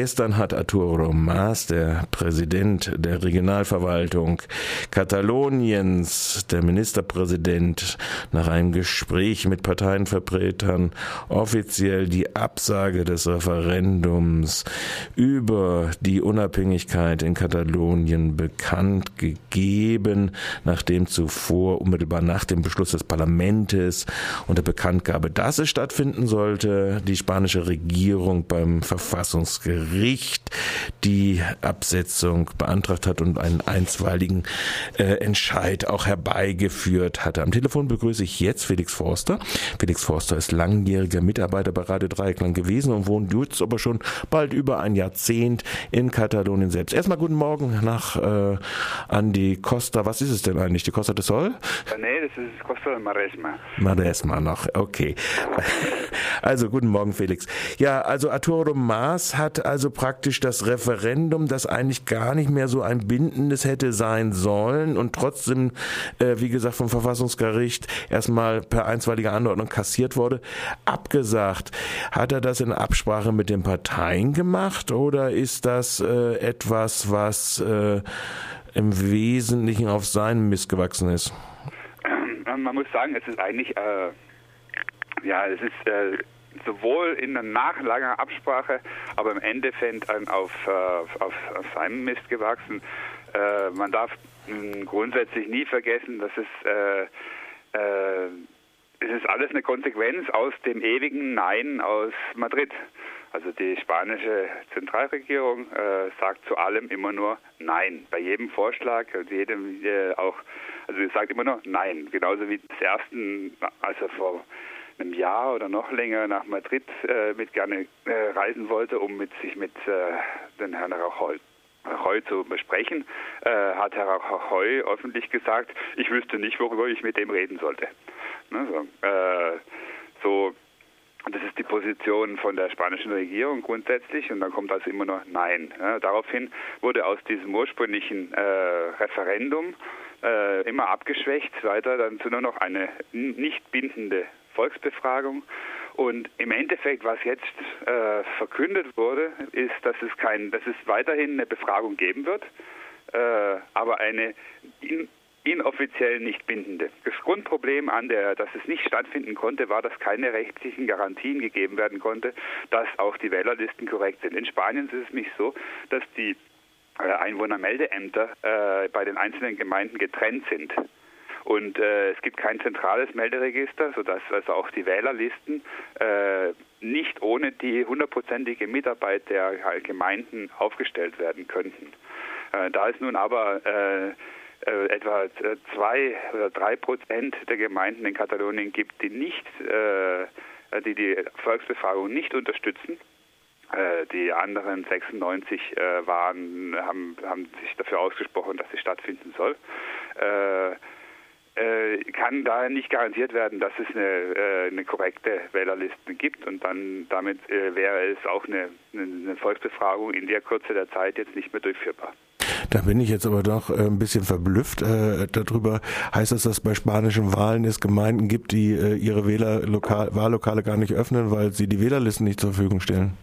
Gestern hat Arturo Mas, der Präsident der Regionalverwaltung Kataloniens, der Ministerpräsident, nach einem Gespräch mit Parteienvertretern offiziell die Absage des Referendums über die Unabhängigkeit in Katalonien bekannt gegeben, nachdem zuvor unmittelbar nach dem Beschluss des Parlaments und der Bekanntgabe, dass es stattfinden sollte, die spanische Regierung beim Verfassungsgericht Gericht die Absetzung beantragt hat und einen einstweiligen äh, Entscheid auch herbeigeführt hatte. Am Telefon begrüße ich jetzt Felix Forster. Felix Forster ist langjähriger Mitarbeiter bei Radio Dreieckland gewesen und wohnt jetzt aber schon bald über ein Jahrzehnt in Katalonien selbst. Erstmal guten Morgen nach äh, an die Costa. Was ist es denn eigentlich? Die Costa del Sol? Nee, das ist Costa del Maresma. Maresma noch, okay. Also guten Morgen, Felix. Ja, also Arturo Maas hat also also praktisch das Referendum, das eigentlich gar nicht mehr so ein bindendes hätte sein sollen und trotzdem, äh, wie gesagt, vom Verfassungsgericht erstmal per einstweiliger Anordnung kassiert wurde, abgesagt. Hat er das in Absprache mit den Parteien gemacht oder ist das äh, etwas, was äh, im Wesentlichen auf seinen Mist gewachsen ist? Ähm, man muss sagen, es ist eigentlich, äh, ja, es ist äh, sowohl in der nachlanger Absprache, aber im Endeffekt auf, äh, auf, auf seinem Mist gewachsen. Äh, man darf grundsätzlich nie vergessen, dass es, äh, äh, es ist alles eine Konsequenz aus dem ewigen Nein aus Madrid. Also die spanische Zentralregierung äh, sagt zu allem immer nur Nein. Bei jedem Vorschlag und jedem äh, auch, also sie sagt immer nur Nein. Genauso wie das ersten, also vor einem Jahr oder noch länger nach Madrid äh, mit gerne äh, reisen wollte, um mit sich mit äh, den Herrn Rajoy Rajoy zu besprechen, äh, hat Herr Rajoy öffentlich gesagt, ich wüsste nicht, worüber ich mit dem reden sollte. Ne, so, äh, so das ist die Position von der spanischen Regierung grundsätzlich und dann kommt also immer noch Nein. Ja, daraufhin wurde aus diesem ursprünglichen äh, Referendum äh, immer abgeschwächt, weiter dann zu nur noch eine nicht bindende Volksbefragung. Und im Endeffekt, was jetzt äh, verkündet wurde, ist, dass es kein, dass es weiterhin eine Befragung geben wird, äh, aber eine in, inoffiziell nicht bindende. Das Grundproblem an der, dass es nicht stattfinden konnte, war, dass keine rechtlichen Garantien gegeben werden konnte, dass auch die Wählerlisten korrekt sind. In Spanien ist es nämlich so, dass die äh, Einwohnermeldeämter äh, bei den einzelnen Gemeinden getrennt sind. Und äh, es gibt kein zentrales Melderegister, sodass also auch die Wählerlisten äh, nicht ohne die hundertprozentige Mitarbeit der Gemeinden aufgestellt werden könnten. Äh, da es nun aber äh, äh, etwa zwei oder drei Prozent der Gemeinden in Katalonien gibt, die nicht, äh, die die Volksbefragung nicht unterstützen, die anderen 96 waren, haben, haben sich dafür ausgesprochen, dass sie stattfinden soll kann daher nicht garantiert werden, dass es eine, äh, eine korrekte Wählerliste gibt und dann damit äh, wäre es auch eine, eine Volksbefragung in der Kürze der Zeit jetzt nicht mehr durchführbar. Da bin ich jetzt aber doch äh, ein bisschen verblüfft äh, darüber. Heißt das, dass es bei spanischen Wahlen es Gemeinden gibt, die äh, ihre Wählerlokal Wahllokale gar nicht öffnen, weil sie die Wählerlisten nicht zur Verfügung stellen?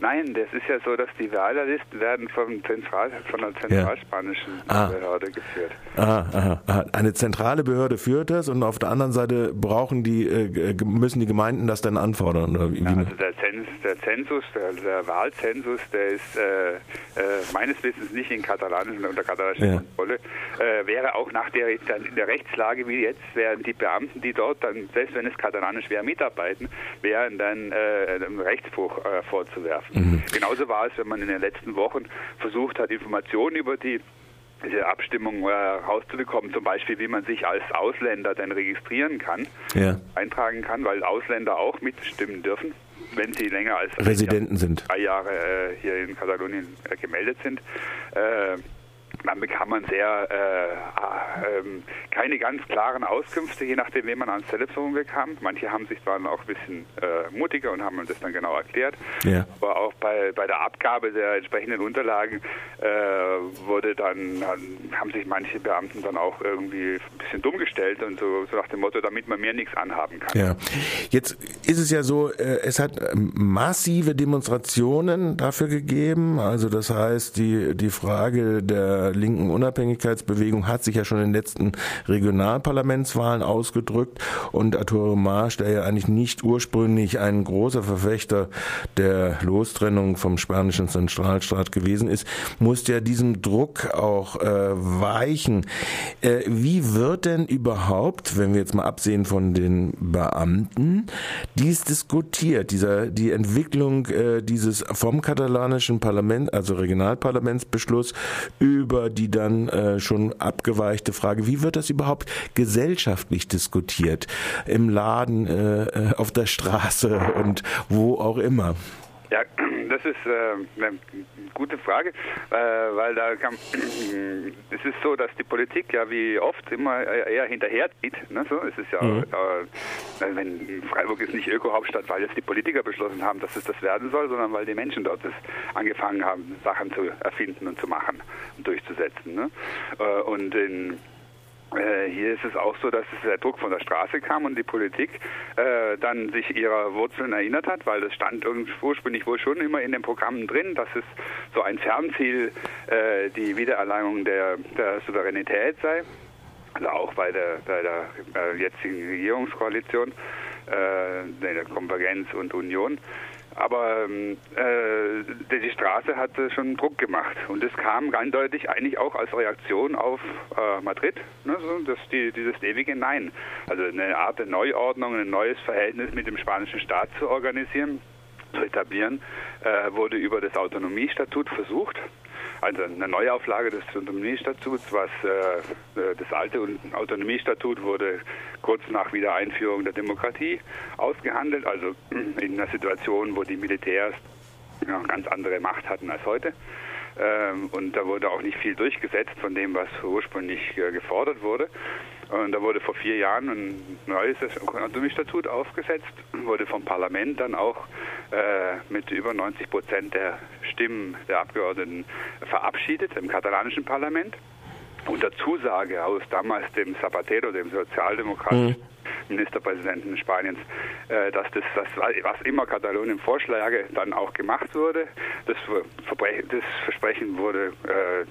Nein, das ist ja so, dass die Wahlerlisten werden vom Zentral, von der zentralspanischen ja. ah. Behörde geführt. Ah, aha, aha. Eine zentrale Behörde führt das und auf der anderen Seite brauchen die, äh, müssen die Gemeinden das dann anfordern? Oder wie, ja, also der, Zens, der Zensus, der, der, Wahlzensus, der ist äh, äh, meines Wissens nicht in katalanischen unter katalanischer ja. Kontrolle. Äh, wäre auch nach der, in der Rechtslage wie jetzt, wären die Beamten, die dort dann, selbst wenn es katalanisch wäre, mitarbeiten, wären dann äh, einem Rechtsbruch äh, vorzuwerfen. Mhm. Genauso war es, wenn man in den letzten Wochen versucht hat, Informationen über die diese Abstimmung äh, rauszubekommen, zum Beispiel wie man sich als Ausländer dann registrieren kann, ja. eintragen kann, weil Ausländer auch mitstimmen dürfen, wenn sie länger als Residenten sind. drei Jahre äh, hier in Katalonien äh, gemeldet sind. Äh, dann bekam man sehr äh, äh, keine ganz klaren Auskünfte, je nachdem, wen man ans Telefon bekam. Manche haben sich dann auch ein bisschen äh, mutiger und haben das dann genau erklärt. Ja. Aber auch bei, bei der Abgabe der entsprechenden Unterlagen äh, wurde dann, haben sich manche Beamten dann auch irgendwie ein bisschen dumm gestellt und so, so nach dem Motto, damit man mir nichts anhaben kann. Ja. Jetzt ist es ja so, äh, es hat ähm, massive Demonstrationen dafür gegeben. Also das heißt, die, die Frage der linken Unabhängigkeitsbewegung hat sich ja schon in den letzten Regionalparlamentswahlen ausgedrückt und Arturo Marsch, der ja eigentlich nicht ursprünglich ein großer Verfechter der Lostrennung vom spanischen Zentralstaat gewesen ist, musste ja diesem Druck auch äh, weichen. Äh, wie wird denn überhaupt, wenn wir jetzt mal absehen von den Beamten, dies diskutiert, dieser die Entwicklung äh, dieses vom katalanischen Parlament, also Regionalparlamentsbeschluss über die dann äh, schon abgeweichte Frage, wie wird das überhaupt gesellschaftlich diskutiert? Im Laden, äh, äh auf der Straße und wo auch immer? Das ist äh, eine gute Frage, äh, weil da kann, es ist so, dass die Politik ja wie oft immer eher hinterherzieht. Ne? So, es ist ja, mhm. äh, wenn Freiburg ist nicht Öko-Hauptstadt, weil jetzt die Politiker beschlossen haben, dass es das werden soll, sondern weil die Menschen dort das angefangen haben, Sachen zu erfinden und zu machen und durchzusetzen. Ne? Äh, und in hier ist es auch so, dass der Druck von der Straße kam und die Politik äh, dann sich ihrer Wurzeln erinnert hat, weil das stand ursprünglich wohl schon immer in den Programmen drin, dass es so ein Fernziel äh, die Wiedererlangung der, der Souveränität sei. Also auch bei der, bei der äh, jetzigen Regierungskoalition, äh, der Konvergenz und Union. Aber ähm, äh, die Straße hatte schon Druck gemacht. Und es kam eindeutig eigentlich auch als Reaktion auf äh, Madrid, ne, so, dass die, dieses ewige Nein, also eine Art der Neuordnung, ein neues Verhältnis mit dem spanischen Staat zu organisieren, zu etablieren, äh, wurde über das Autonomiestatut versucht also eine Neuauflage des Autonomiestatuts, was äh, äh, das alte Autonomiestatut wurde kurz nach Wiedereinführung der Demokratie ausgehandelt, also in einer Situation, wo die Militärs ja, ganz andere Macht hatten als heute. Ähm, und da wurde auch nicht viel durchgesetzt von dem, was ursprünglich äh, gefordert wurde. Und da wurde vor vier Jahren ein neues Autonomiestatut aufgesetzt, wurde vom Parlament dann auch äh, mit über 90 Prozent der Stimmen der Abgeordneten verabschiedet im katalanischen Parlament. Unter Zusage aus damals dem Zapatero, dem Sozialdemokratischen mhm. Ministerpräsidenten Spaniens, äh, dass das, das, was immer Katalonien vorschläge, dann auch gemacht wurde. Das, das Versprechen wurde äh,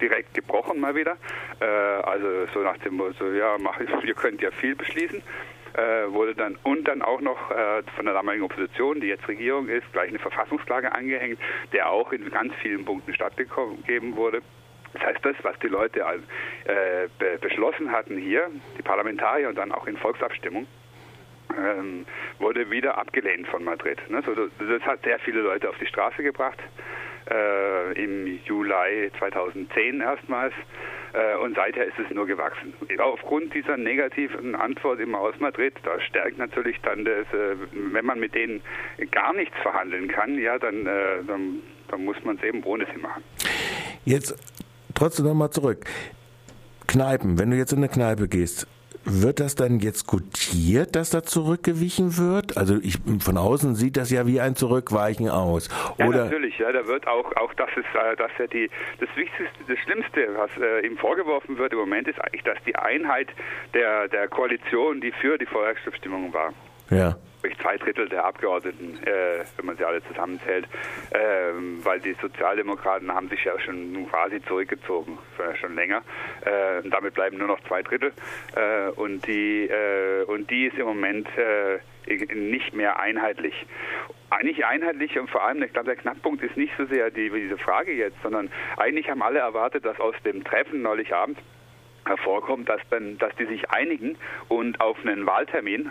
direkt gebrochen mal wieder. Äh, also so nach dem Motto, ja, mach, ihr könnt ja viel beschließen. Äh, wurde dann und dann auch noch äh, von der damaligen Opposition, die jetzt Regierung ist, gleich eine Verfassungsklage angehängt, der auch in ganz vielen Punkten stattgegeben wurde. Das heißt, das, was die Leute äh, be beschlossen hatten hier, die Parlamentarier und dann auch in Volksabstimmung, ähm, wurde wieder abgelehnt von Madrid. Ne? So, das hat sehr viele Leute auf die Straße gebracht äh, im Juli 2010 erstmals. Äh, und seither ist es nur gewachsen. Aufgrund dieser negativen Antwort immer aus Madrid, da stärkt natürlich dann das, äh, wenn man mit denen gar nichts verhandeln kann, ja, dann, äh, dann, dann muss man es eben ohne sie machen. Jetzt trotzdem nochmal zurück. Kneipen, wenn du jetzt in eine Kneipe gehst, wird das dann jetzt gutiert, dass da zurückgewichen wird? Also ich, von außen sieht das ja wie ein Zurückweichen aus. Oder ja, natürlich, ja, da wird auch, auch das ist, äh, dass ja die, das Wichtigste, das Schlimmste, was äh, ihm vorgeworfen wird im Moment, ist eigentlich, dass die Einheit der, der Koalition, die für die Volksabstimmung war, ja zwei Drittel der Abgeordneten, äh, wenn man sie alle zusammenzählt, äh, weil die Sozialdemokraten haben sich ja schon quasi zurückgezogen, schon länger. Äh, damit bleiben nur noch zwei Drittel. Äh, und, die, äh, und die ist im Moment äh, nicht mehr einheitlich. Eigentlich einheitlich und vor allem, ich glaube, der Knackpunkt ist nicht so sehr die, diese Frage jetzt, sondern eigentlich haben alle erwartet, dass aus dem Treffen neulich Abend hervorkommt, dass, dann, dass die sich einigen und auf einen Wahltermin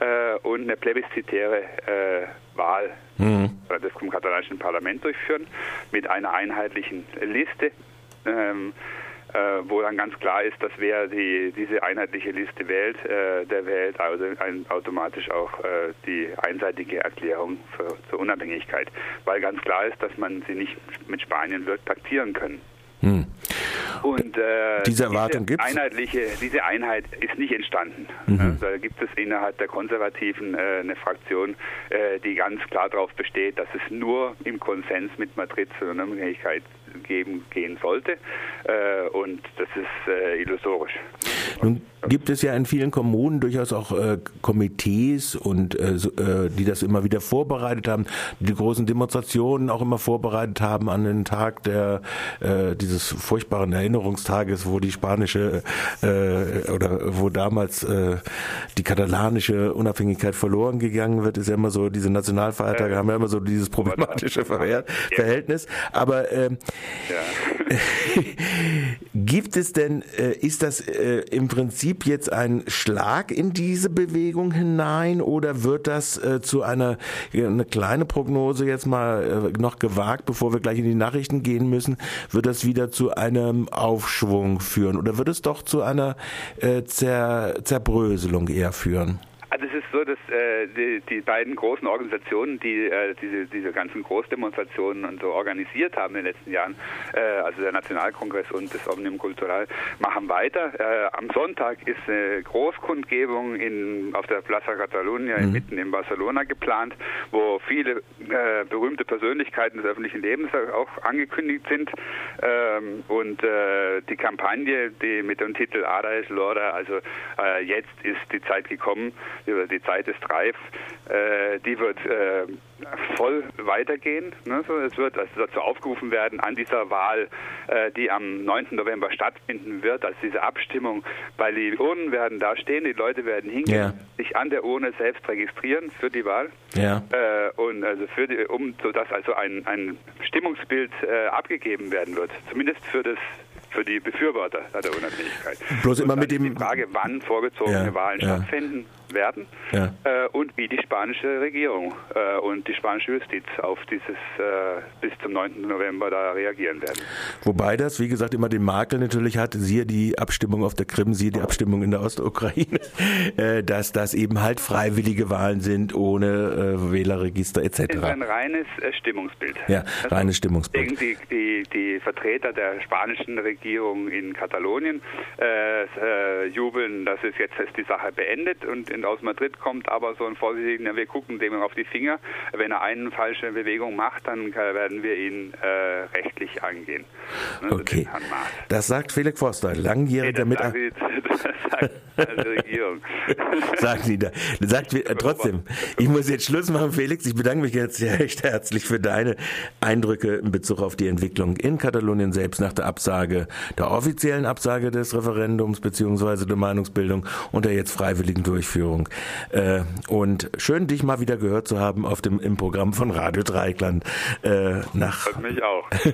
äh, und eine plebiszitäre äh, Wahl mhm. des katalanischen Parlament durchführen mit einer einheitlichen Liste. Ähm, äh, wo dann ganz klar ist, dass wer die, diese einheitliche Liste wählt, äh, der wählt also ein, automatisch auch äh, die einseitige Erklärung für, zur Unabhängigkeit, weil ganz klar ist, dass man sie nicht mit Spanien wird paktieren können. Hm. Und äh, diese Erwartung gibt einheitliche, diese Einheit ist nicht entstanden. Mhm. Da gibt es innerhalb der Konservativen äh, eine Fraktion, äh, die ganz klar darauf besteht, dass es nur im Konsens mit Madrid zur Unabhängigkeit geben, gehen sollte. Äh, und das ist äh, illusorisch. Nun gibt es ja in vielen Kommunen durchaus auch äh, Komitees und äh, äh, die das immer wieder vorbereitet haben, die, die großen Demonstrationen auch immer vorbereitet haben an den Tag der äh, dieses furchtbaren Erinnerungstages, wo die spanische äh, oder wo damals äh, die katalanische Unabhängigkeit verloren gegangen wird, ist ja immer so diese Nationalfeiertage äh, haben ja immer so dieses problematische Ver Verhältnis. Aber ähm, ja. gibt es denn äh, ist das äh, im Prinzip jetzt ein Schlag in diese Bewegung hinein oder wird das äh, zu einer eine kleine Prognose jetzt mal äh, noch gewagt, bevor wir gleich in die Nachrichten gehen müssen, wird das wieder zu einem Aufschwung führen oder wird es doch zu einer äh, Zer Zerbröselung eher führen? Also es ist so, dass äh, die, die, beiden großen Organisationen, die äh, diese, diese ganzen Großdemonstrationen und so organisiert haben in den letzten Jahren, äh, also der Nationalkongress und das Omnium Cultural, machen weiter. Äh, am Sonntag ist eine Großkundgebung in, auf der Plaza Catalunya mhm. mitten in Barcelona geplant, wo viele äh, berühmte Persönlichkeiten des öffentlichen Lebens auch angekündigt sind. Ähm, und äh, die Kampagne, die mit dem Titel Ada es Lora, also jetzt ist die Zeit gekommen, die Zeit ist reif, äh, die wird äh, voll weitergehen. Ne? So, es wird also dazu aufgerufen werden, an dieser Wahl, äh, die am 9. November stattfinden wird, also diese Abstimmung, weil die Urnen werden da stehen, die Leute werden hingehen, ja. sich an der Urne selbst registrieren für die Wahl. Ja. Äh, und also für die, um sodass also ein, ein Stimmungsbild äh, abgegeben werden wird, zumindest für das für die Befürworter der Unabhängigkeit. Bloß immer mit dem die Frage, wann vorgezogene ja, Wahlen ja. stattfinden werden ja. äh, und wie die spanische Regierung äh, und die spanische Justiz auf dieses äh, bis zum 9. November da reagieren werden. Wobei das, wie gesagt, immer den Makel natürlich hat, siehe die Abstimmung auf der Krim, siehe die Abstimmung in der Ostukraine, äh, dass das eben halt freiwillige Wahlen sind ohne äh, Wählerregister etc. Das ist ein reines äh, Stimmungsbild. Ja, reines Stimmungsbild. Die, die, die Vertreter der spanischen Regierung in Katalonien jubeln, dass es jetzt ist die Sache beendet und in aus Madrid kommt aber so ein vorsichtiger, wir gucken dem auf die Finger. Wenn er eine falsche Bewegung macht, dann werden wir ihn äh, rechtlich angehen. Ne, okay. Das sagt Felix Forster, langjähriger nee, Mitarbeiter. Das sagt die Regierung. sagt sie da. Sagt trotzdem, ich muss jetzt Schluss machen, Felix. Ich bedanke mich jetzt recht herzlich für deine Eindrücke in Bezug auf die Entwicklung in Katalonien selbst nach der Absage, der offiziellen Absage des Referendums beziehungsweise der Meinungsbildung und der jetzt freiwilligen Durchführung. Äh, und schön, dich mal wieder gehört zu haben auf dem, im Programm von Radio Dreikland. Äh, nach, Freut mich auch.